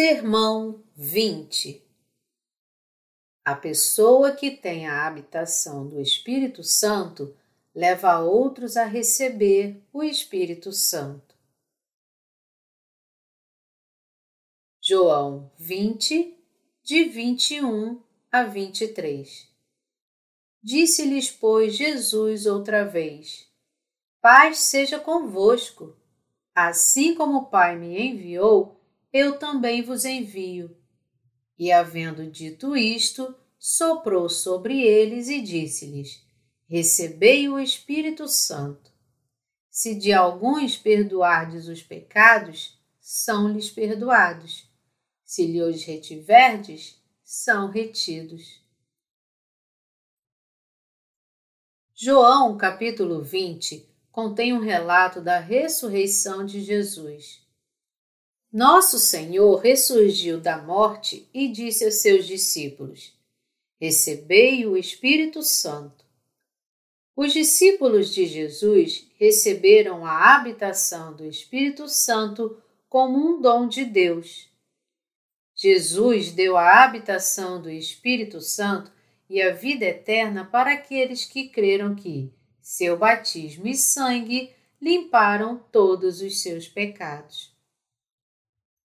Sermão 20 A pessoa que tem a habitação do Espírito Santo leva outros a receber o Espírito Santo. João 20, de 21 a 23 Disse-lhes, pois, Jesus outra vez: Paz seja convosco. Assim como o Pai me enviou, eu também vos envio. E havendo dito isto, soprou sobre eles e disse-lhes: Recebei o Espírito Santo. Se de alguns perdoardes os pecados, são-lhes perdoados. Se lhes retiverdes, são retidos. João, capítulo 20, contém um relato da ressurreição de Jesus. Nosso Senhor ressurgiu da morte e disse a seus discípulos: Recebei o Espírito Santo. Os discípulos de Jesus receberam a habitação do Espírito Santo como um dom de Deus. Jesus deu a habitação do Espírito Santo e a vida eterna para aqueles que creram que seu batismo e sangue limparam todos os seus pecados.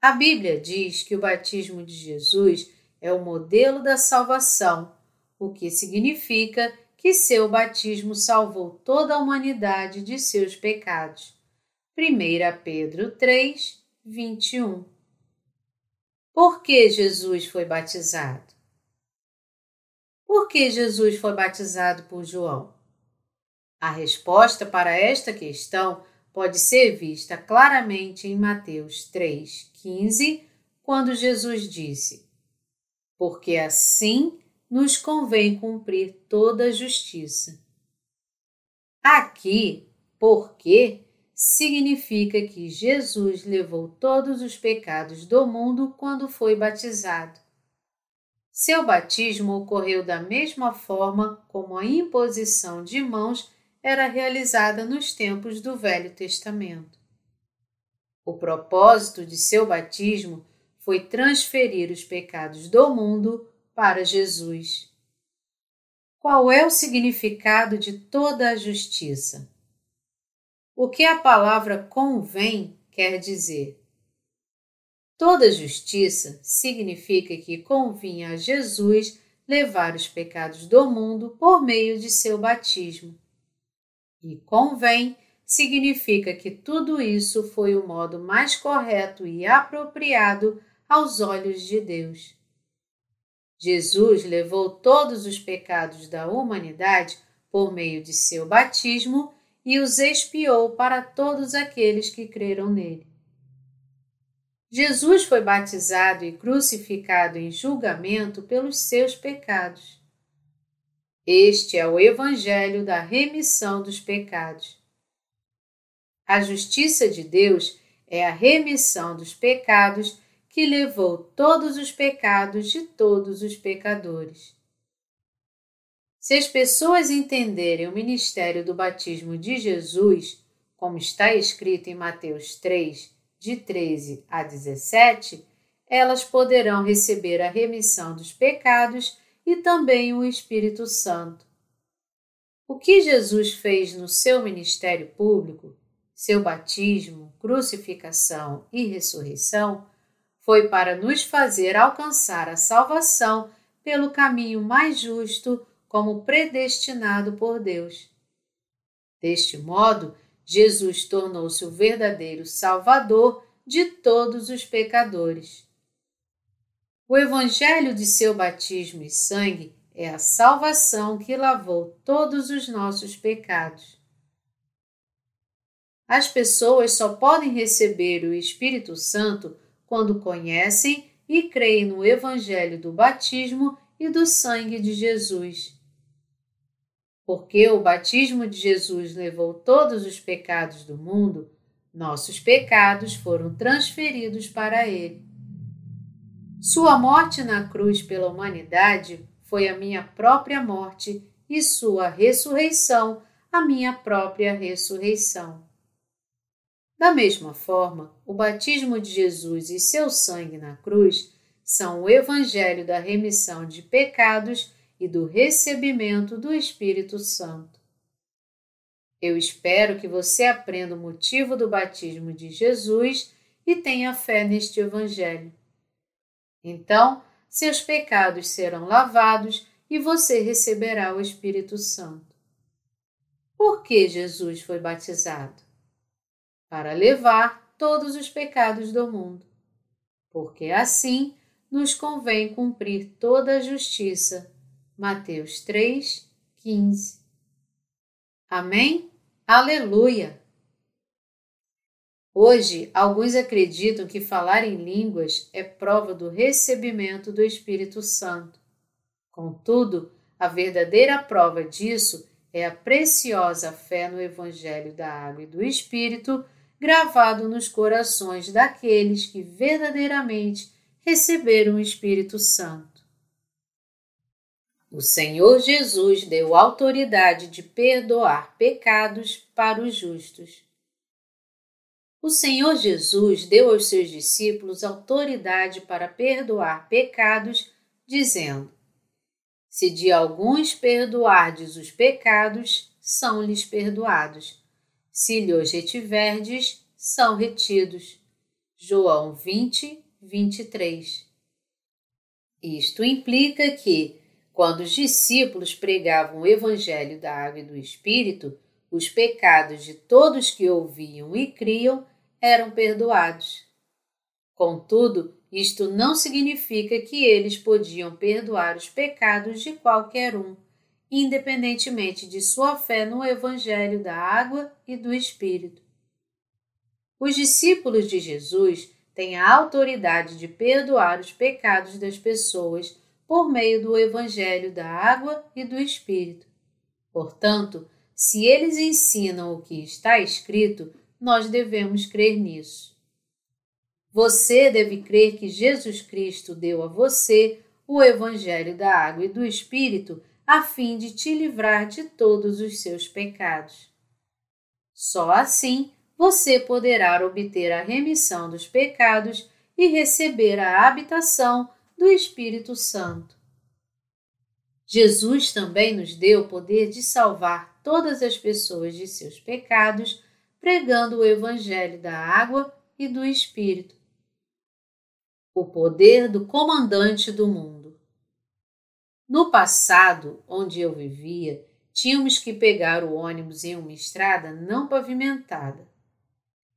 A Bíblia diz que o batismo de Jesus é o modelo da salvação, o que significa que seu batismo salvou toda a humanidade de seus pecados. 1 Pedro 3, 21. Por que Jesus foi batizado? Por que Jesus foi batizado por João? A resposta para esta questão pode ser vista claramente em Mateus 3,15, quando Jesus disse: Porque assim nos convém cumprir toda a justiça. Aqui, porque significa que Jesus levou todos os pecados do mundo quando foi batizado. Seu batismo ocorreu da mesma forma como a imposição de mãos era realizada nos tempos do Velho Testamento. O propósito de seu batismo foi transferir os pecados do mundo para Jesus. Qual é o significado de toda a justiça? O que a palavra convém quer dizer? Toda justiça significa que convinha a Jesus levar os pecados do mundo por meio de seu batismo. E convém significa que tudo isso foi o modo mais correto e apropriado aos olhos de Deus. Jesus levou todos os pecados da humanidade por meio de seu batismo e os expiou para todos aqueles que creram nele. Jesus foi batizado e crucificado em julgamento pelos seus pecados. Este é o Evangelho da remissão dos pecados. A justiça de Deus é a remissão dos pecados que levou todos os pecados de todos os pecadores. Se as pessoas entenderem o ministério do batismo de Jesus, como está escrito em Mateus 3, de 13 a 17, elas poderão receber a remissão dos pecados e também o Espírito Santo. O que Jesus fez no seu ministério público, seu batismo, crucificação e ressurreição, foi para nos fazer alcançar a salvação pelo caminho mais justo, como predestinado por Deus. Deste modo, Jesus tornou-se o verdadeiro Salvador de todos os pecadores. O Evangelho de seu batismo e sangue é a salvação que lavou todos os nossos pecados. As pessoas só podem receber o Espírito Santo quando conhecem e creem no Evangelho do batismo e do sangue de Jesus. Porque o batismo de Jesus levou todos os pecados do mundo, nossos pecados foram transferidos para ele. Sua morte na cruz pela humanidade foi a minha própria morte e sua ressurreição a minha própria ressurreição. Da mesma forma, o batismo de Jesus e seu sangue na cruz são o evangelho da remissão de pecados e do recebimento do Espírito Santo. Eu espero que você aprenda o motivo do batismo de Jesus e tenha fé neste Evangelho. Então, seus pecados serão lavados e você receberá o Espírito Santo. Por que Jesus foi batizado? Para levar todos os pecados do mundo, porque assim nos convém cumprir toda a justiça Mateus 3, 15. Amém? Aleluia! Hoje, alguns acreditam que falar em línguas é prova do recebimento do Espírito Santo. Contudo, a verdadeira prova disso é a preciosa fé no Evangelho da Água e do Espírito gravado nos corações daqueles que verdadeiramente receberam o Espírito Santo. O Senhor Jesus deu autoridade de perdoar pecados para os justos. O Senhor Jesus deu aos seus discípulos autoridade para perdoar pecados, dizendo: Se de alguns perdoardes os pecados, são-lhes perdoados. Se lhes retiverdes, são retidos. João 20, 23. Isto implica que, quando os discípulos pregavam o Evangelho da Água e do Espírito, os pecados de todos que ouviam e criam eram perdoados. Contudo, isto não significa que eles podiam perdoar os pecados de qualquer um, independentemente de sua fé no Evangelho da Água e do Espírito. Os discípulos de Jesus têm a autoridade de perdoar os pecados das pessoas por meio do Evangelho da Água e do Espírito. Portanto, se eles ensinam o que está escrito, nós devemos crer nisso. Você deve crer que Jesus Cristo deu a você o Evangelho da Água e do Espírito a fim de te livrar de todos os seus pecados. Só assim você poderá obter a remissão dos pecados e receber a habitação do Espírito Santo. Jesus também nos deu o poder de salvar todas as pessoas de seus pecados, pregando o Evangelho da água e do Espírito. O poder do comandante do mundo. No passado, onde eu vivia, tínhamos que pegar o ônibus em uma estrada não pavimentada.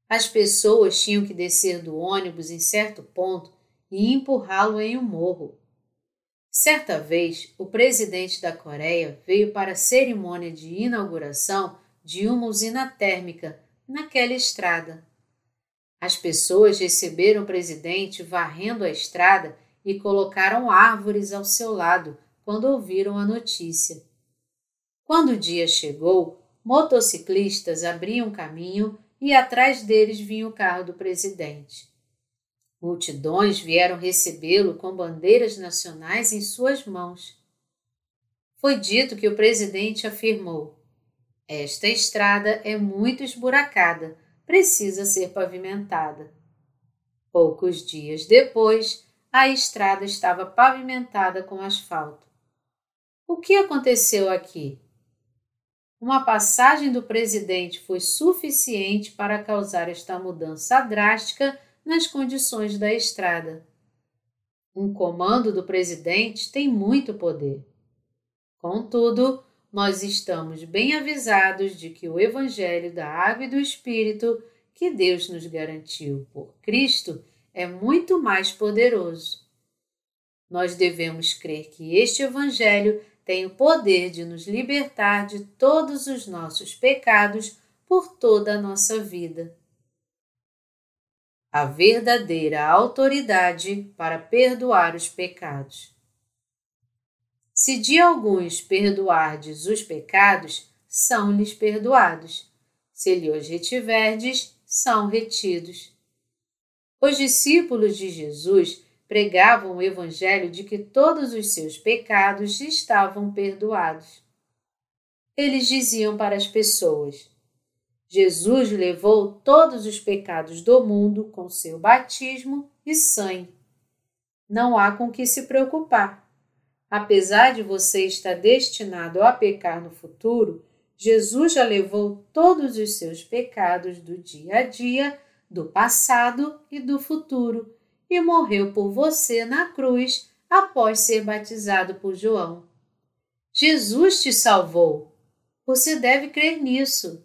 As pessoas tinham que descer do ônibus em certo ponto e empurrá-lo em um morro. Certa vez, o presidente da Coreia veio para a cerimônia de inauguração de uma usina térmica naquela estrada. As pessoas receberam o presidente varrendo a estrada e colocaram árvores ao seu lado quando ouviram a notícia. Quando o dia chegou, motociclistas abriam caminho e atrás deles vinha o carro do presidente. Multidões vieram recebê-lo com bandeiras nacionais em suas mãos. Foi dito que o presidente afirmou: Esta estrada é muito esburacada, precisa ser pavimentada. Poucos dias depois, a estrada estava pavimentada com asfalto. O que aconteceu aqui? Uma passagem do presidente foi suficiente para causar esta mudança drástica nas condições da estrada. Um comando do presidente tem muito poder. Contudo, nós estamos bem avisados de que o Evangelho da Água e do Espírito que Deus nos garantiu por Cristo é muito mais poderoso. Nós devemos crer que este Evangelho tem o poder de nos libertar de todos os nossos pecados por toda a nossa vida a verdadeira autoridade para perdoar os pecados. Se de alguns perdoardes os pecados, são-lhes perdoados. Se lhes retiverdes, são retidos. Os discípulos de Jesus pregavam o evangelho de que todos os seus pecados estavam perdoados. Eles diziam para as pessoas: Jesus levou todos os pecados do mundo com seu batismo e sangue. Não há com que se preocupar. Apesar de você estar destinado a pecar no futuro, Jesus já levou todos os seus pecados do dia a dia, do passado e do futuro e morreu por você na cruz após ser batizado por João. Jesus te salvou. Você deve crer nisso.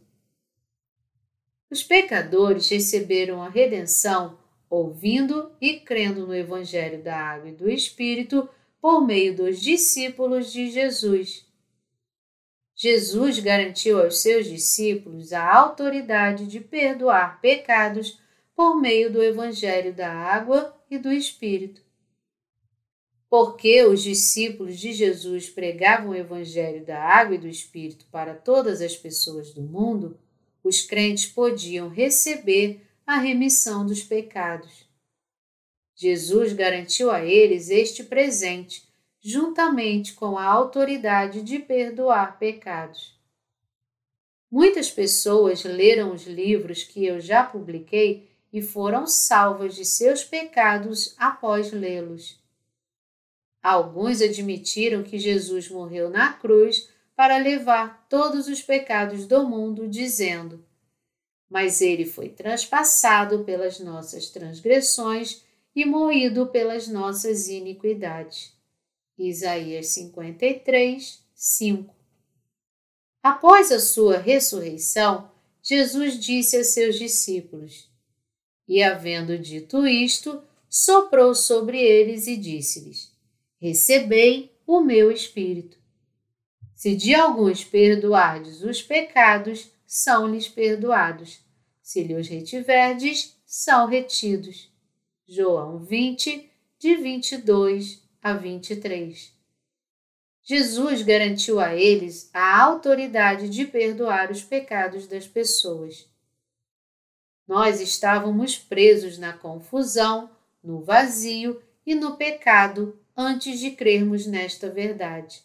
Os pecadores receberam a redenção ouvindo e crendo no Evangelho da Água e do Espírito por meio dos discípulos de Jesus. Jesus garantiu aos seus discípulos a autoridade de perdoar pecados por meio do Evangelho da Água e do Espírito. Porque os discípulos de Jesus pregavam o Evangelho da Água e do Espírito para todas as pessoas do mundo, os crentes podiam receber a remissão dos pecados. Jesus garantiu a eles este presente, juntamente com a autoridade de perdoar pecados. Muitas pessoas leram os livros que eu já publiquei e foram salvas de seus pecados após lê-los. Alguns admitiram que Jesus morreu na cruz para levar todos os pecados do mundo, dizendo: Mas ele foi transpassado pelas nossas transgressões e moído pelas nossas iniquidades. Isaías 53, 5. Após a sua ressurreição, Jesus disse a seus discípulos: E havendo dito isto, soprou sobre eles e disse-lhes: Recebei o meu espírito. Se de alguns perdoardes os pecados, são-lhes perdoados. Se lhes retiverdes, são retidos. João 20, de 22 a 23. Jesus garantiu a eles a autoridade de perdoar os pecados das pessoas. Nós estávamos presos na confusão, no vazio e no pecado antes de crermos nesta verdade.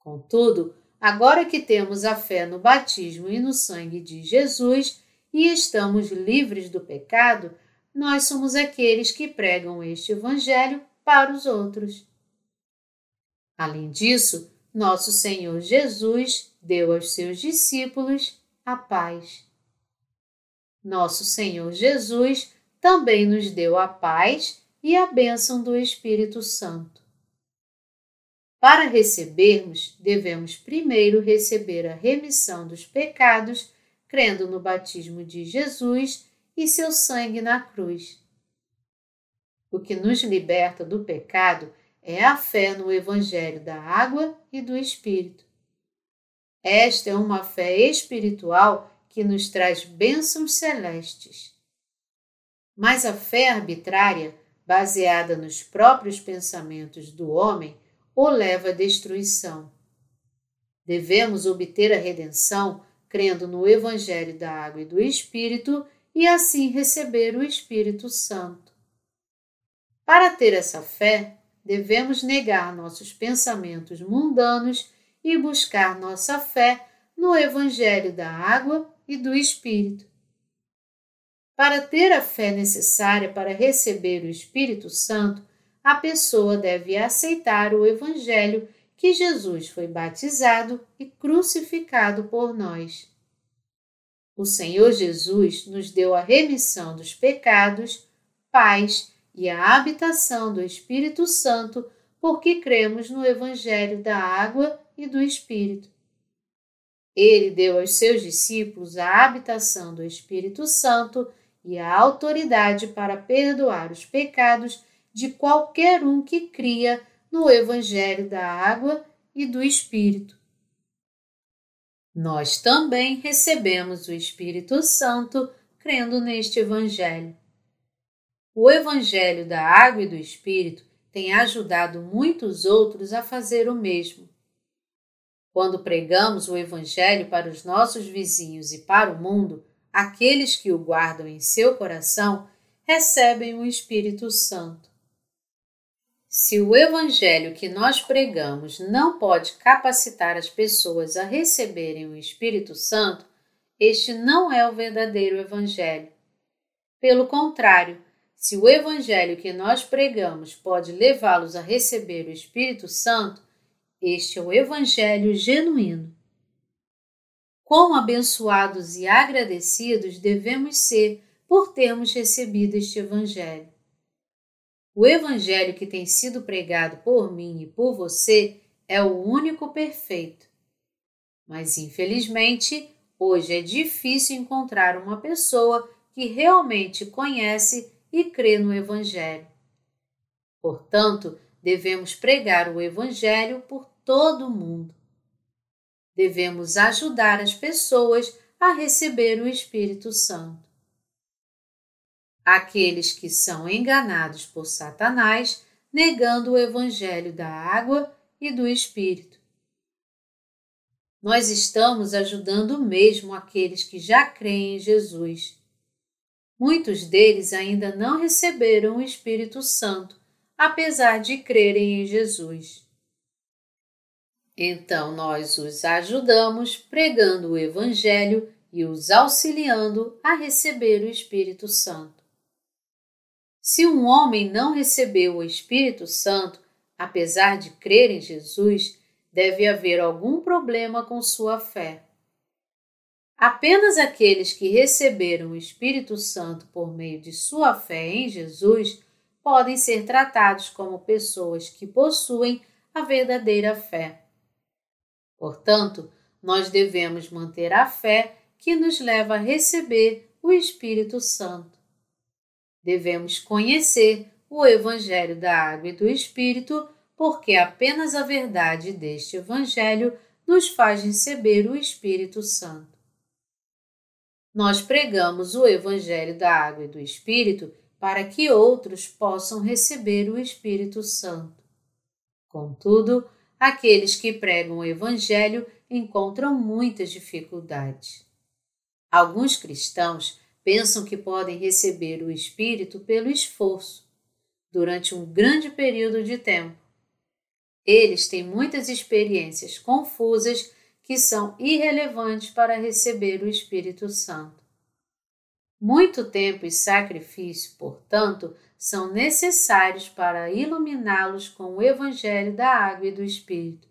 Contudo, agora que temos a fé no batismo e no sangue de Jesus e estamos livres do pecado, nós somos aqueles que pregam este Evangelho para os outros. Além disso, nosso Senhor Jesus deu aos seus discípulos a paz. Nosso Senhor Jesus também nos deu a paz e a bênção do Espírito Santo. Para recebermos, devemos primeiro receber a remissão dos pecados, crendo no batismo de Jesus e seu sangue na cruz. O que nos liberta do pecado é a fé no Evangelho da água e do Espírito. Esta é uma fé espiritual que nos traz bênçãos celestes. Mas a fé arbitrária, baseada nos próprios pensamentos do homem, o leva à destruição. Devemos obter a redenção crendo no Evangelho da água e do Espírito e assim receber o Espírito Santo. Para ter essa fé, devemos negar nossos pensamentos mundanos e buscar nossa fé no Evangelho da água e do Espírito. Para ter a fé necessária para receber o Espírito Santo, a pessoa deve aceitar o Evangelho que Jesus foi batizado e crucificado por nós. O Senhor Jesus nos deu a remissão dos pecados, paz e a habitação do Espírito Santo, porque cremos no Evangelho da água e do Espírito. Ele deu aos seus discípulos a habitação do Espírito Santo e a autoridade para perdoar os pecados de qualquer um que cria no Evangelho da água e do Espírito nós também recebemos o Espírito Santo crendo neste Evangelho. O Evangelho da Água e do Espírito tem ajudado muitos outros a fazer o mesmo. Quando pregamos o Evangelho para os nossos vizinhos e para o mundo, aqueles que o guardam em seu coração recebem o Espírito Santo. Se o Evangelho que nós pregamos não pode capacitar as pessoas a receberem o Espírito Santo, este não é o verdadeiro Evangelho. Pelo contrário, se o Evangelho que nós pregamos pode levá-los a receber o Espírito Santo, este é o Evangelho genuíno. Quão abençoados e agradecidos devemos ser por termos recebido este Evangelho. O Evangelho que tem sido pregado por mim e por você é o único perfeito. Mas, infelizmente, hoje é difícil encontrar uma pessoa que realmente conhece e crê no Evangelho. Portanto, devemos pregar o Evangelho por todo o mundo. Devemos ajudar as pessoas a receber o Espírito Santo. Aqueles que são enganados por Satanás, negando o Evangelho da água e do Espírito. Nós estamos ajudando mesmo aqueles que já creem em Jesus Muitos deles ainda não receberam o Espírito Santo, apesar de crerem em Jesus. Então nós os ajudamos pregando o Evangelho e os auxiliando a receber o Espírito Santo. Se um homem não recebeu o Espírito Santo, apesar de crer em Jesus, deve haver algum problema com sua fé. Apenas aqueles que receberam o Espírito Santo por meio de sua fé em Jesus podem ser tratados como pessoas que possuem a verdadeira fé. Portanto, nós devemos manter a fé que nos leva a receber o Espírito Santo. Devemos conhecer o Evangelho da Água e do Espírito, porque apenas a verdade deste Evangelho nos faz receber o Espírito Santo nós pregamos o Evangelho da Água e do Espírito para que outros possam receber o Espírito Santo. Contudo, aqueles que pregam o Evangelho encontram muitas dificuldades. Alguns cristãos pensam que podem receber o Espírito pelo esforço, durante um grande período de tempo. Eles têm muitas experiências confusas que são irrelevantes para receber o Espírito Santo. Muito tempo e sacrifício, portanto, são necessários para iluminá-los com o Evangelho da Água e do Espírito.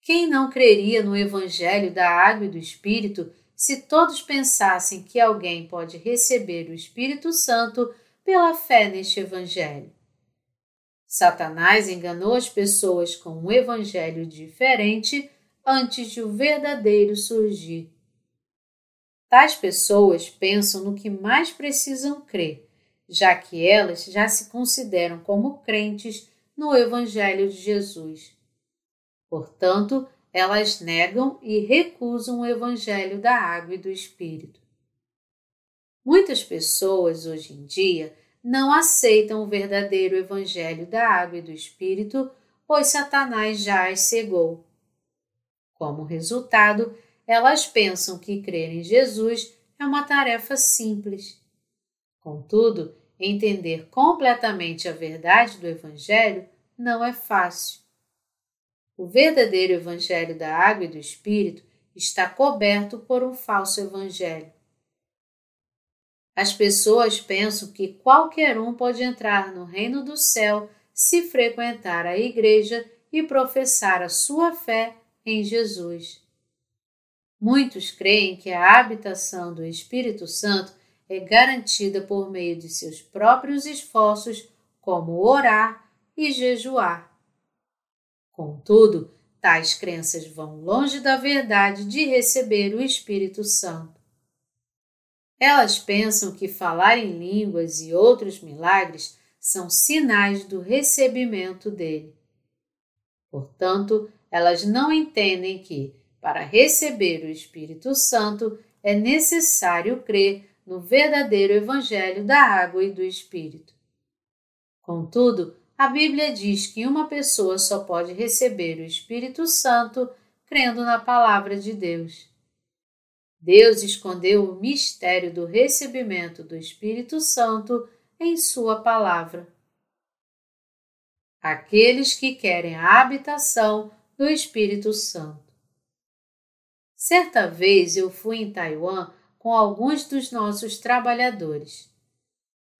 Quem não creria no Evangelho da Água e do Espírito se todos pensassem que alguém pode receber o Espírito Santo pela fé neste Evangelho? Satanás enganou as pessoas com um evangelho diferente antes de o verdadeiro surgir. Tais pessoas pensam no que mais precisam crer, já que elas já se consideram como crentes no Evangelho de Jesus. Portanto, elas negam e recusam o Evangelho da água e do Espírito. Muitas pessoas hoje em dia não aceitam o verdadeiro Evangelho da água e do Espírito, pois Satanás já as cegou. Como resultado, elas pensam que crer em Jesus é uma tarefa simples. Contudo, entender completamente a verdade do Evangelho não é fácil. O verdadeiro Evangelho da Água e do Espírito está coberto por um falso Evangelho. As pessoas pensam que qualquer um pode entrar no reino do céu se frequentar a igreja e professar a sua fé em Jesus. Muitos creem que a habitação do Espírito Santo é garantida por meio de seus próprios esforços, como orar e jejuar. Contudo, tais crenças vão longe da verdade de receber o Espírito Santo. Elas pensam que falar em línguas e outros milagres são sinais do recebimento dele. Portanto, elas não entendem que, para receber o Espírito Santo, é necessário crer no verdadeiro Evangelho da água e do Espírito. Contudo, a Bíblia diz que uma pessoa só pode receber o Espírito Santo crendo na palavra de Deus. Deus escondeu o mistério do recebimento do Espírito Santo em Sua palavra. Aqueles que querem a habitação do Espírito Santo. Certa vez eu fui em Taiwan com alguns dos nossos trabalhadores.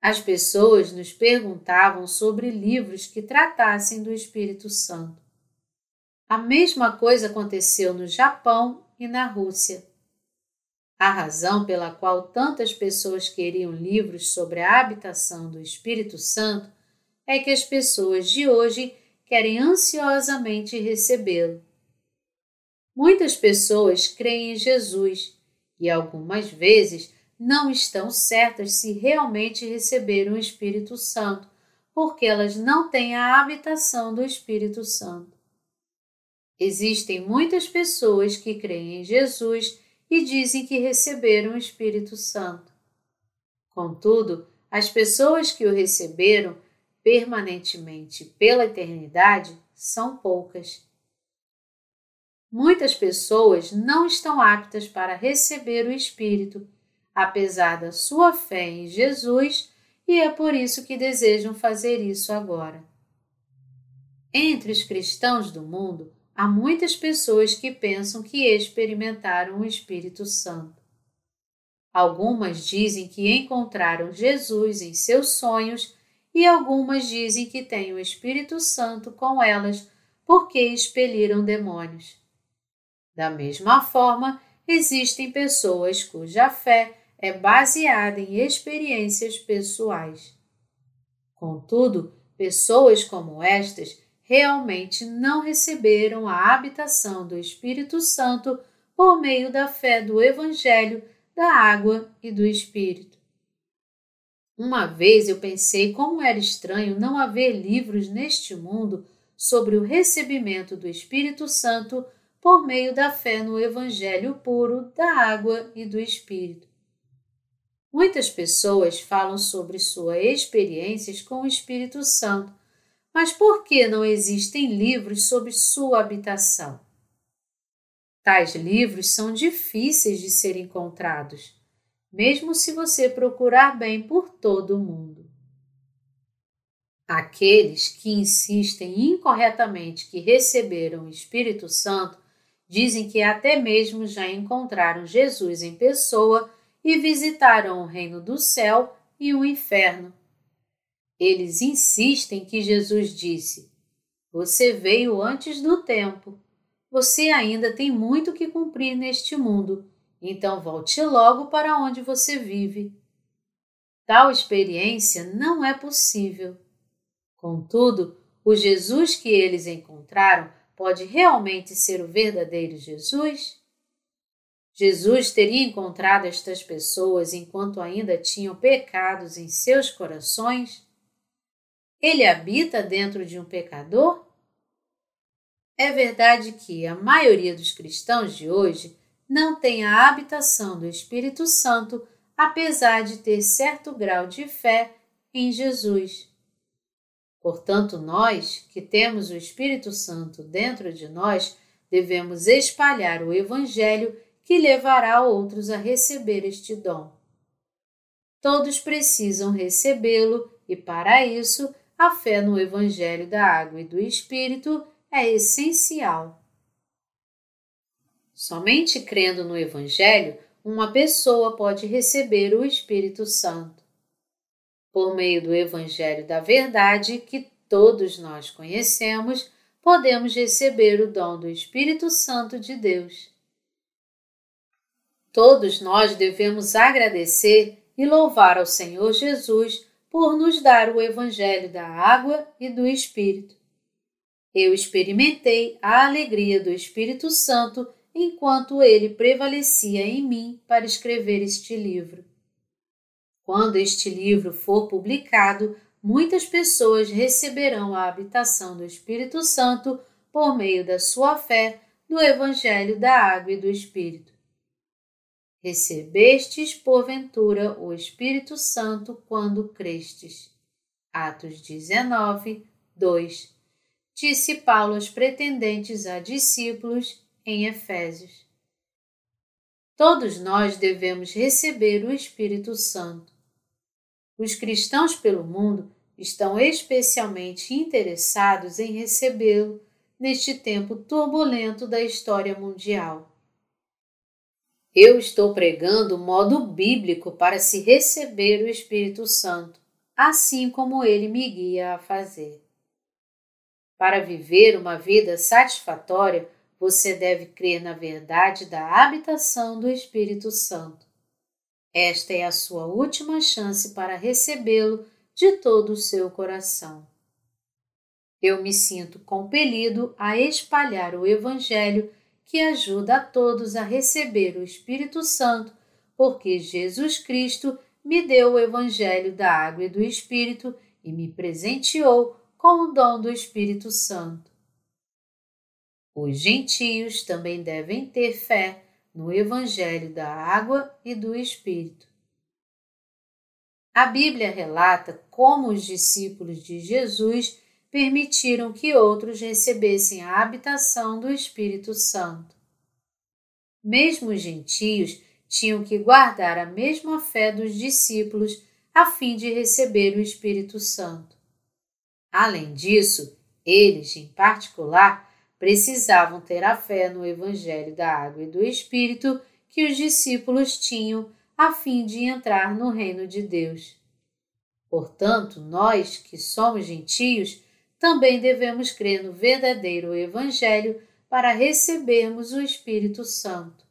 As pessoas nos perguntavam sobre livros que tratassem do Espírito Santo. A mesma coisa aconteceu no Japão e na Rússia. A razão pela qual tantas pessoas queriam livros sobre a habitação do Espírito Santo é que as pessoas de hoje querem ansiosamente recebê-lo. Muitas pessoas creem em Jesus e algumas vezes não estão certas se realmente receberam o Espírito Santo, porque elas não têm a habitação do Espírito Santo. Existem muitas pessoas que creem em Jesus e dizem que receberam o Espírito Santo. Contudo, as pessoas que o receberam permanentemente pela eternidade são poucas. Muitas pessoas não estão aptas para receber o Espírito, apesar da sua fé em Jesus, e é por isso que desejam fazer isso agora. Entre os cristãos do mundo, há muitas pessoas que pensam que experimentaram o Espírito Santo. Algumas dizem que encontraram Jesus em seus sonhos e algumas dizem que têm o Espírito Santo com elas porque expeliram demônios. Da mesma forma, existem pessoas cuja fé é baseada em experiências pessoais. Contudo, pessoas como estas realmente não receberam a habitação do Espírito Santo por meio da fé do Evangelho, da água e do Espírito. Uma vez eu pensei como era estranho não haver livros neste mundo sobre o recebimento do Espírito Santo por meio da fé no Evangelho puro da água e do Espírito. Muitas pessoas falam sobre suas experiências com o Espírito Santo, mas por que não existem livros sobre sua habitação? Tais livros são difíceis de ser encontrados, mesmo se você procurar bem por todo o mundo. Aqueles que insistem incorretamente que receberam o Espírito Santo Dizem que até mesmo já encontraram Jesus em pessoa e visitaram o reino do céu e o inferno. Eles insistem que Jesus disse: Você veio antes do tempo. Você ainda tem muito que cumprir neste mundo, então volte logo para onde você vive. Tal experiência não é possível. Contudo, o Jesus que eles encontraram pode realmente ser o verdadeiro Jesus? Jesus teria encontrado estas pessoas enquanto ainda tinham pecados em seus corações? Ele habita dentro de um pecador? É verdade que a maioria dos cristãos de hoje não tem a habitação do Espírito Santo, apesar de ter certo grau de fé em Jesus. Portanto, nós, que temos o Espírito Santo dentro de nós, devemos espalhar o Evangelho que levará outros a receber este dom. Todos precisam recebê-lo e, para isso, a fé no Evangelho da Água e do Espírito é essencial. Somente crendo no Evangelho, uma pessoa pode receber o Espírito Santo por meio do Evangelho da Verdade que todos nós conhecemos, podemos receber o dom do Espírito Santo de Deus. Todos nós devemos agradecer e louvar ao Senhor Jesus por nos dar o Evangelho da água e do Espírito. Eu experimentei a alegria do Espírito Santo enquanto ele prevalecia em mim para escrever este livro. Quando este livro for publicado, muitas pessoas receberão a habitação do Espírito Santo por meio da sua fé no Evangelho da Água e do Espírito. Recebestes, porventura, o Espírito Santo quando crestes. Atos 19, 2. Disse Paulo aos pretendentes a discípulos em Efésios. Todos nós devemos receber o Espírito Santo. Os cristãos pelo mundo estão especialmente interessados em recebê-lo neste tempo turbulento da história mundial. Eu estou pregando o modo bíblico para se receber o Espírito Santo, assim como ele me guia a fazer. Para viver uma vida satisfatória, você deve crer na verdade da habitação do Espírito Santo. Esta é a sua última chance para recebê-lo de todo o seu coração. Eu me sinto compelido a espalhar o Evangelho que ajuda a todos a receber o Espírito Santo, porque Jesus Cristo me deu o Evangelho da água e do Espírito e me presenteou com o dom do Espírito Santo. Os gentios também devem ter fé no Evangelho da água e do Espírito. A Bíblia relata como os discípulos de Jesus permitiram que outros recebessem a habitação do Espírito Santo. Mesmo os gentios tinham que guardar a mesma fé dos discípulos a fim de receber o Espírito Santo. Além disso, eles, em particular, precisavam ter a fé no Evangelho da Água e do Espírito que os discípulos tinham a fim de entrar no reino de Deus. Portanto, nós, que somos gentios, também devemos crer no verdadeiro Evangelho para recebermos o Espírito Santo.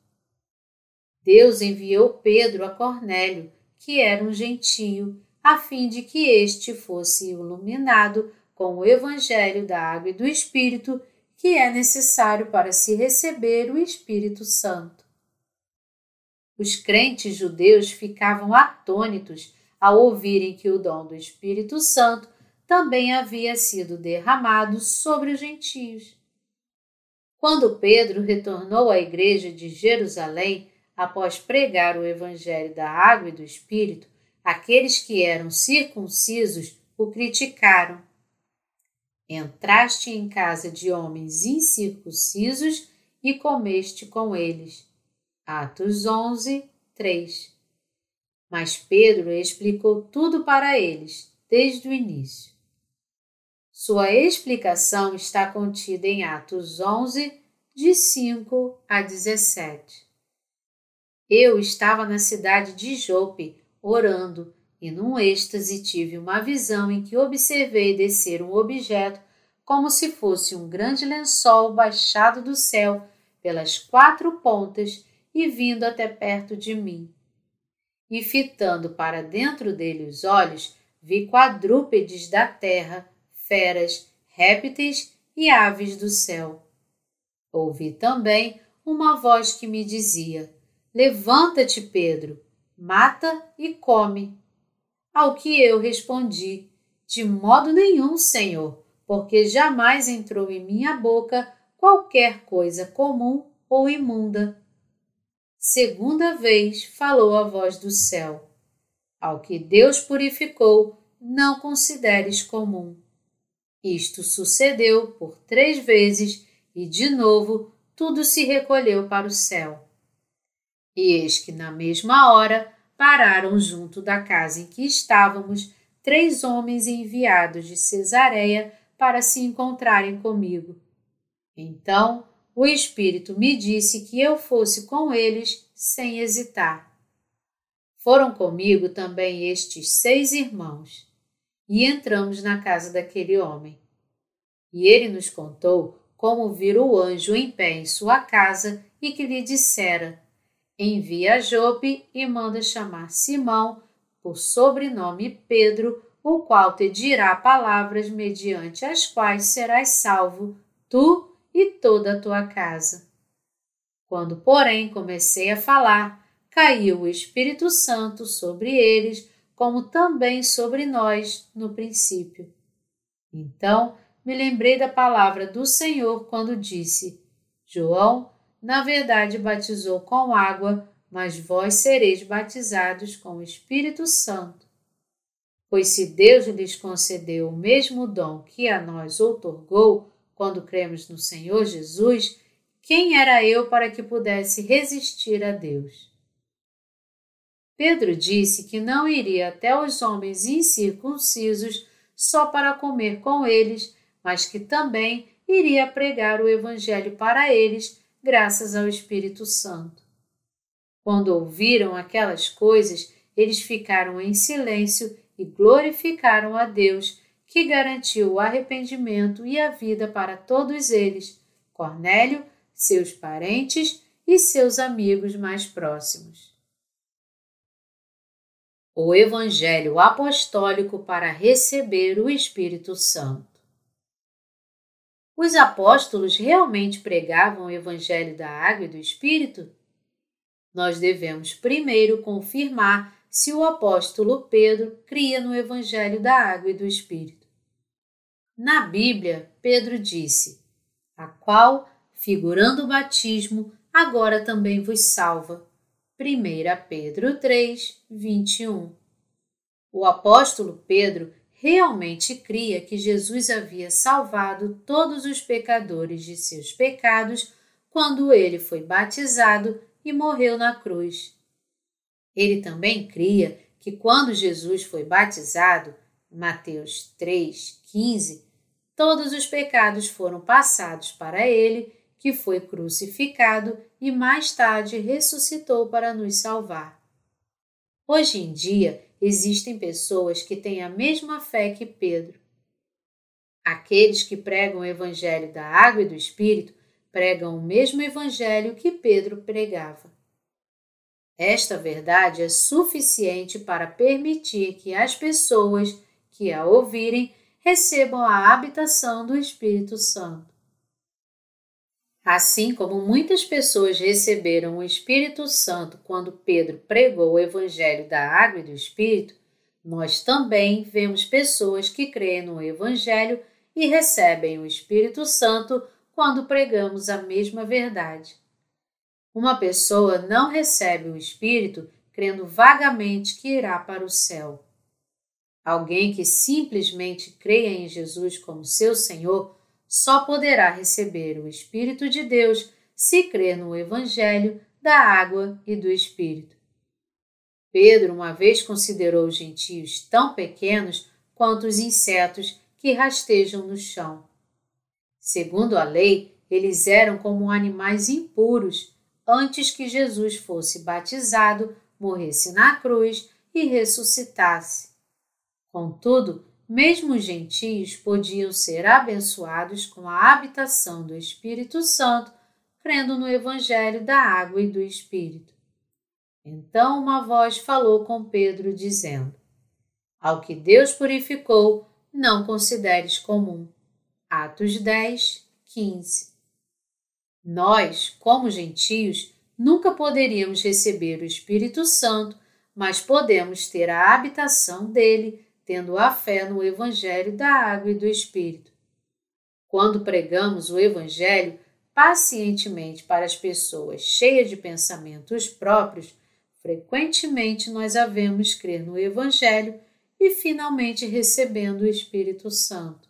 Deus enviou Pedro a Cornélio, que era um gentio, a fim de que este fosse iluminado com o Evangelho da Água e do Espírito, que é necessário para se receber o Espírito Santo. Os crentes judeus ficavam atônitos ao ouvirem que o dom do Espírito Santo também havia sido derramado sobre os gentios. Quando Pedro retornou à igreja de Jerusalém, após pregar o evangelho da água e do espírito, aqueles que eram circuncisos o criticaram. Entraste em casa de homens incircuncisos e comeste com eles. Atos 11, 3. Mas Pedro explicou tudo para eles, desde o início. Sua explicação está contida em Atos 11, de 5 a 17. Eu estava na cidade de Jope, orando, e num êxtase tive uma visão em que observei descer um objeto como se fosse um grande lençol baixado do céu pelas quatro pontas e vindo até perto de mim. E fitando para dentro dele os olhos, vi quadrúpedes da terra feras, répteis e aves do céu. Ouvi também uma voz que me dizia: Levanta-te, Pedro, mata e come. Ao que eu respondi: De modo nenhum, Senhor, porque jamais entrou em minha boca qualquer coisa comum ou imunda. Segunda vez falou a voz do céu: Ao que Deus purificou, não consideres comum. Isto sucedeu por três vezes e, de novo, tudo se recolheu para o céu. E eis que, na mesma hora, pararam junto da casa em que estávamos três homens enviados de Cesareia para se encontrarem comigo. Então o Espírito me disse que eu fosse com eles sem hesitar. Foram comigo também estes seis irmãos e entramos na casa daquele homem. E ele nos contou como vira o anjo em pé em sua casa e que lhe dissera: Envia Jope e manda chamar Simão, por sobrenome Pedro, o qual te dirá palavras mediante as quais serás salvo, tu e toda a tua casa. Quando, porém, comecei a falar, caiu o Espírito Santo sobre eles como também sobre nós no princípio. Então me lembrei da palavra do Senhor quando disse: João, na verdade, batizou com água, mas vós sereis batizados com o Espírito Santo. Pois se Deus lhes concedeu o mesmo dom que a nós outorgou quando cremos no Senhor Jesus, quem era eu para que pudesse resistir a Deus? Pedro disse que não iria até os homens incircuncisos só para comer com eles, mas que também iria pregar o Evangelho para eles, graças ao Espírito Santo. Quando ouviram aquelas coisas, eles ficaram em silêncio e glorificaram a Deus, que garantiu o arrependimento e a vida para todos eles, Cornélio, seus parentes e seus amigos mais próximos. O Evangelho Apostólico para receber o Espírito Santo. Os apóstolos realmente pregavam o Evangelho da Água e do Espírito? Nós devemos primeiro confirmar se o apóstolo Pedro cria no Evangelho da Água e do Espírito. Na Bíblia, Pedro disse: A qual, figurando o batismo, agora também vos salva. 1 Pedro 3, 21. O apóstolo Pedro realmente cria que Jesus havia salvado todos os pecadores de seus pecados quando ele foi batizado e morreu na cruz. Ele também cria que quando Jesus foi batizado, Mateus 3:15, todos os pecados foram passados para ele, que foi crucificado e mais tarde ressuscitou para nos salvar. Hoje em dia, existem pessoas que têm a mesma fé que Pedro. Aqueles que pregam o Evangelho da Água e do Espírito pregam o mesmo Evangelho que Pedro pregava. Esta verdade é suficiente para permitir que as pessoas que a ouvirem recebam a habitação do Espírito Santo. Assim como muitas pessoas receberam o Espírito Santo quando Pedro pregou o Evangelho da Água e do Espírito, nós também vemos pessoas que creem no Evangelho e recebem o Espírito Santo quando pregamos a mesma verdade. Uma pessoa não recebe o Espírito crendo vagamente que irá para o céu. Alguém que simplesmente creia em Jesus como seu Senhor só poderá receber o Espírito de Deus se crer no Evangelho da água e do Espírito. Pedro uma vez considerou os gentios tão pequenos quanto os insetos que rastejam no chão. Segundo a lei, eles eram como animais impuros antes que Jesus fosse batizado, morresse na cruz e ressuscitasse. Contudo, mesmo os gentios podiam ser abençoados com a habitação do Espírito Santo, crendo no Evangelho da água e do Espírito. Então uma voz falou com Pedro, dizendo: Ao que Deus purificou, não consideres comum. Atos 10, 15. Nós, como gentios, nunca poderíamos receber o Espírito Santo, mas podemos ter a habitação dele tendo a fé no Evangelho da Água e do Espírito. Quando pregamos o Evangelho pacientemente para as pessoas cheias de pensamentos próprios, frequentemente nós havemos crer no Evangelho e finalmente recebendo o Espírito Santo.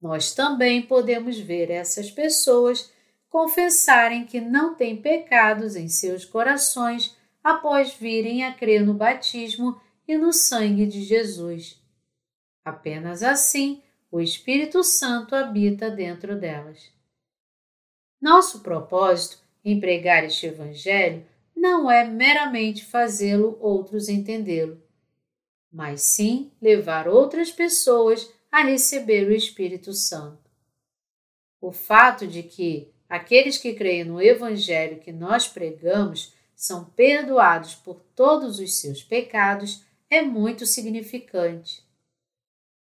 Nós também podemos ver essas pessoas confessarem que não têm pecados em seus corações após virem a crer no batismo e no sangue de Jesus. Apenas assim o Espírito Santo habita dentro delas. Nosso propósito em pregar este Evangelho não é meramente fazê-lo outros entendê-lo, mas sim levar outras pessoas a receber o Espírito Santo. O fato de que aqueles que creem no Evangelho que nós pregamos são perdoados por todos os seus pecados é muito significante.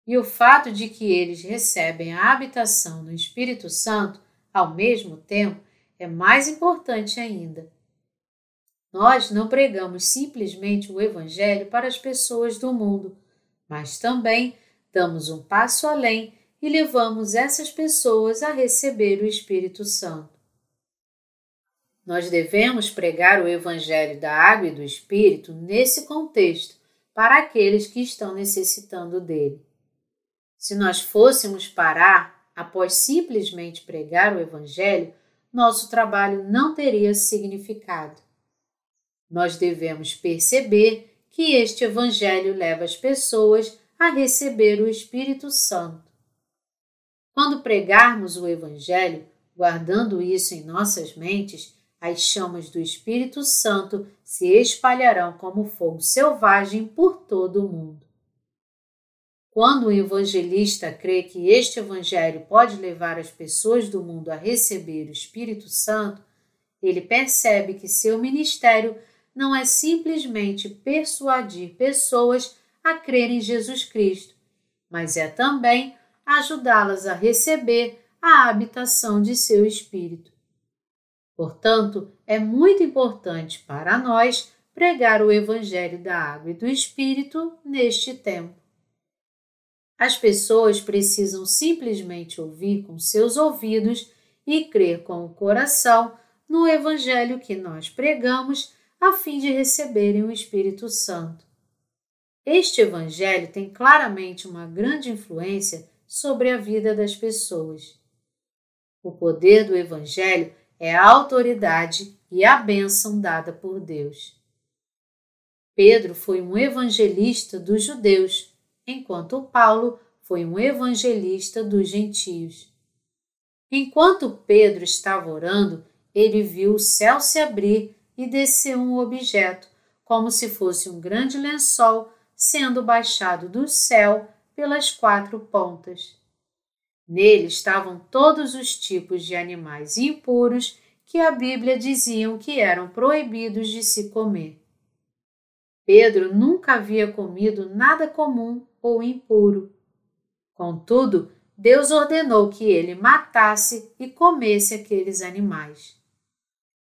E o fato de que eles recebem a habitação do Espírito Santo ao mesmo tempo é mais importante ainda. Nós não pregamos simplesmente o Evangelho para as pessoas do mundo, mas também damos um passo além e levamos essas pessoas a receber o Espírito Santo. Nós devemos pregar o Evangelho da água e do Espírito nesse contexto para aqueles que estão necessitando dele. Se nós fôssemos parar após simplesmente pregar o Evangelho, nosso trabalho não teria significado. Nós devemos perceber que este Evangelho leva as pessoas a receber o Espírito Santo. Quando pregarmos o Evangelho, guardando isso em nossas mentes, as chamas do Espírito Santo se espalharão como fogo selvagem por todo o mundo. Quando o evangelista crê que este evangelho pode levar as pessoas do mundo a receber o Espírito Santo, ele percebe que seu ministério não é simplesmente persuadir pessoas a crer em Jesus Cristo, mas é também ajudá-las a receber a habitação de seu Espírito. Portanto, é muito importante para nós pregar o Evangelho da Água e do Espírito neste tempo. As pessoas precisam simplesmente ouvir com seus ouvidos e crer com o coração no Evangelho que nós pregamos a fim de receberem o Espírito Santo. Este Evangelho tem claramente uma grande influência sobre a vida das pessoas. O poder do Evangelho é a autoridade e a bênção dada por Deus. Pedro foi um evangelista dos judeus, enquanto Paulo foi um evangelista dos gentios. Enquanto Pedro estava orando, ele viu o céu se abrir e descer um objeto, como se fosse um grande lençol sendo baixado do céu pelas quatro pontas. Nele estavam todos os tipos de animais impuros que a Bíblia diziam que eram proibidos de se comer. Pedro nunca havia comido nada comum ou impuro. Contudo, Deus ordenou que ele matasse e comesse aqueles animais.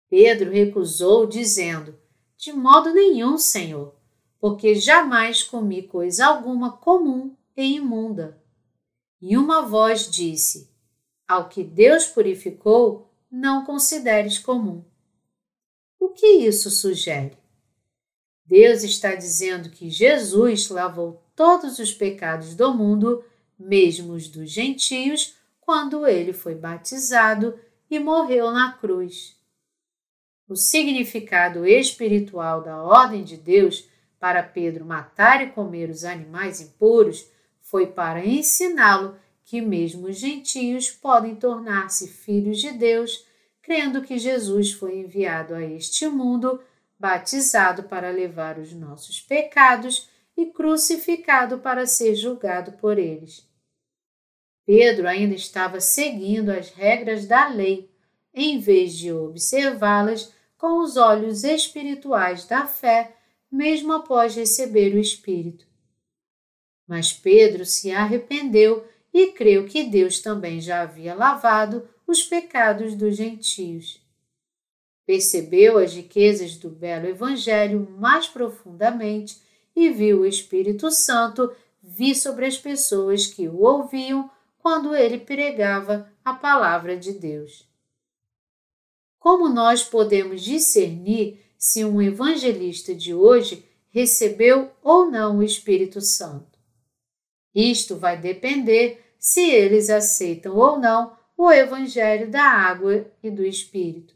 Pedro recusou, dizendo: De modo nenhum, Senhor, porque jamais comi coisa alguma comum e imunda. E uma voz disse: Ao que Deus purificou, não consideres comum. O que isso sugere? Deus está dizendo que Jesus lavou todos os pecados do mundo, mesmo os dos gentios, quando ele foi batizado e morreu na cruz. O significado espiritual da ordem de Deus para Pedro matar e comer os animais impuros foi para ensiná-lo que mesmo os gentios podem tornar-se filhos de Deus, crendo que Jesus foi enviado a este mundo, batizado para levar os nossos pecados e crucificado para ser julgado por eles. Pedro ainda estava seguindo as regras da lei, em vez de observá-las com os olhos espirituais da fé, mesmo após receber o Espírito. Mas Pedro se arrependeu e creu que Deus também já havia lavado os pecados dos gentios. Percebeu as riquezas do belo Evangelho mais profundamente e viu o Espírito Santo vir sobre as pessoas que o ouviam quando ele pregava a palavra de Deus. Como nós podemos discernir se um evangelista de hoje recebeu ou não o Espírito Santo? Isto vai depender se eles aceitam ou não o Evangelho da água e do Espírito.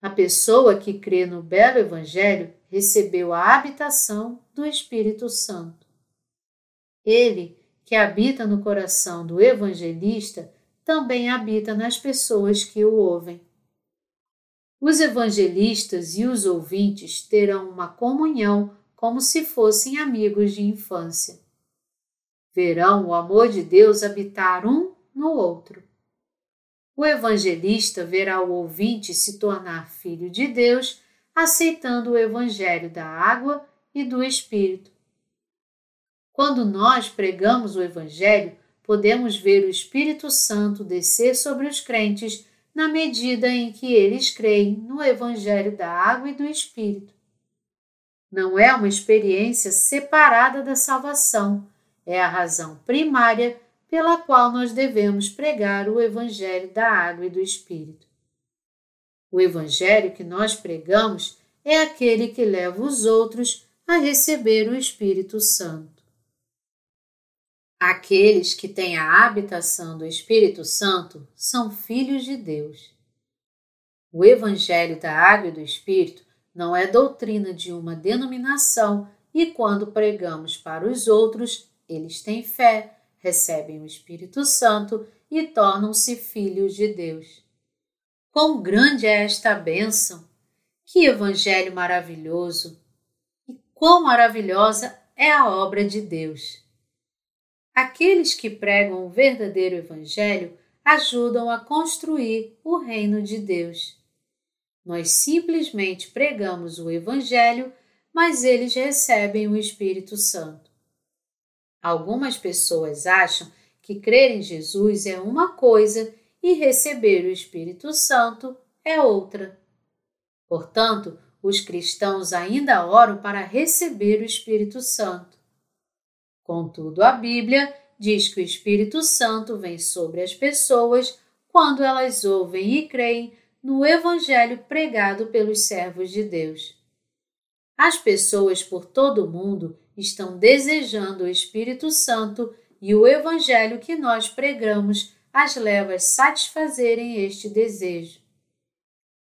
A pessoa que crê no belo Evangelho recebeu a habitação do Espírito Santo. Ele, que habita no coração do evangelista, também habita nas pessoas que o ouvem. Os evangelistas e os ouvintes terão uma comunhão como se fossem amigos de infância verão o amor de Deus habitar um no outro. O evangelista verá o ouvinte se tornar filho de Deus, aceitando o evangelho da água e do Espírito. Quando nós pregamos o evangelho, podemos ver o Espírito Santo descer sobre os crentes na medida em que eles creem no evangelho da água e do Espírito. Não é uma experiência separada da salvação, é a razão primária pela qual nós devemos pregar o Evangelho da Água e do Espírito. O Evangelho que nós pregamos é aquele que leva os outros a receber o Espírito Santo. Aqueles que têm a habitação do Espírito Santo são filhos de Deus. O Evangelho da Água e do Espírito não é doutrina de uma denominação e quando pregamos para os outros, eles têm fé, recebem o Espírito Santo e tornam-se filhos de Deus. Quão grande é esta bênção! Que evangelho maravilhoso! E quão maravilhosa é a obra de Deus! Aqueles que pregam o verdadeiro evangelho ajudam a construir o reino de Deus. Nós simplesmente pregamos o evangelho, mas eles recebem o Espírito Santo. Algumas pessoas acham que crer em Jesus é uma coisa e receber o Espírito Santo é outra. Portanto, os cristãos ainda oram para receber o Espírito Santo. Contudo, a Bíblia diz que o Espírito Santo vem sobre as pessoas quando elas ouvem e creem no Evangelho pregado pelos servos de Deus. As pessoas por todo o mundo estão desejando o Espírito Santo e o Evangelho que nós pregamos as leva a satisfazerem este desejo.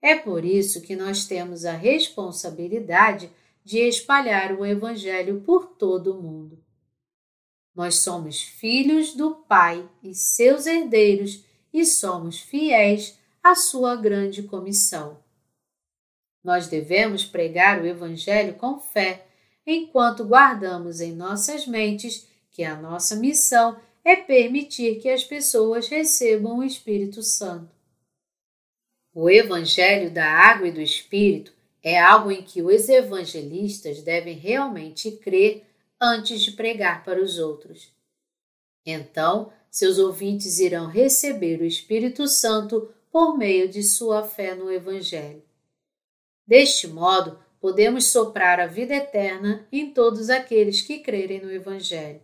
É por isso que nós temos a responsabilidade de espalhar o Evangelho por todo o mundo. Nós somos filhos do Pai e seus herdeiros e somos fiéis à sua grande comissão. Nós devemos pregar o Evangelho com fé, enquanto guardamos em nossas mentes que a nossa missão é permitir que as pessoas recebam o Espírito Santo. O Evangelho da Água e do Espírito é algo em que os evangelistas devem realmente crer antes de pregar para os outros. Então, seus ouvintes irão receber o Espírito Santo por meio de sua fé no Evangelho. Deste modo, podemos soprar a vida eterna em todos aqueles que crerem no Evangelho.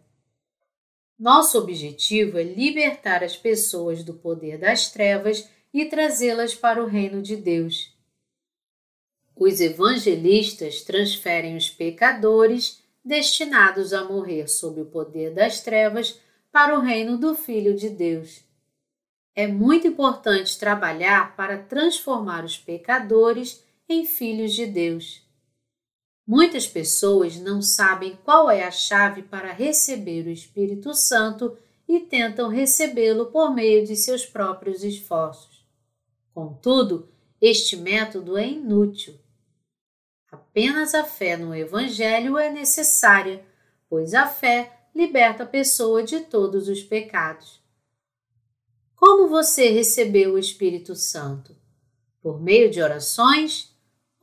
Nosso objetivo é libertar as pessoas do poder das trevas e trazê-las para o reino de Deus. Os evangelistas transferem os pecadores destinados a morrer sob o poder das trevas para o reino do Filho de Deus. É muito importante trabalhar para transformar os pecadores em filhos de Deus. Muitas pessoas não sabem qual é a chave para receber o Espírito Santo e tentam recebê-lo por meio de seus próprios esforços. Contudo, este método é inútil. Apenas a fé no Evangelho é necessária, pois a fé liberta a pessoa de todos os pecados. Como você recebeu o Espírito Santo? Por meio de orações?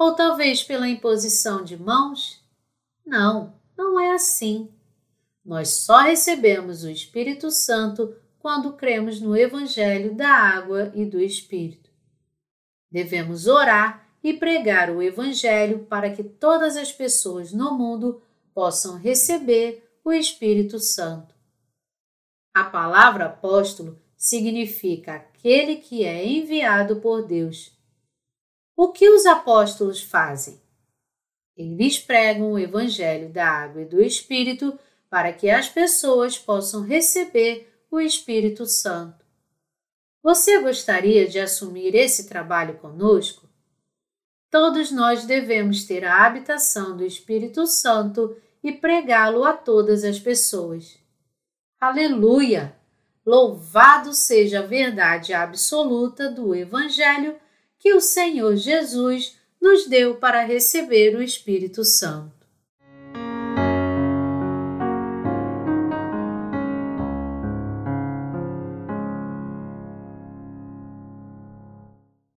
Ou talvez pela imposição de mãos? Não, não é assim. Nós só recebemos o Espírito Santo quando cremos no Evangelho da água e do Espírito. Devemos orar e pregar o Evangelho para que todas as pessoas no mundo possam receber o Espírito Santo. A palavra apóstolo significa aquele que é enviado por Deus. O que os apóstolos fazem? Eles pregam o Evangelho da água e do Espírito para que as pessoas possam receber o Espírito Santo. Você gostaria de assumir esse trabalho conosco? Todos nós devemos ter a habitação do Espírito Santo e pregá-lo a todas as pessoas. Aleluia! Louvado seja a verdade absoluta do Evangelho que o Senhor Jesus nos deu para receber o Espírito Santo.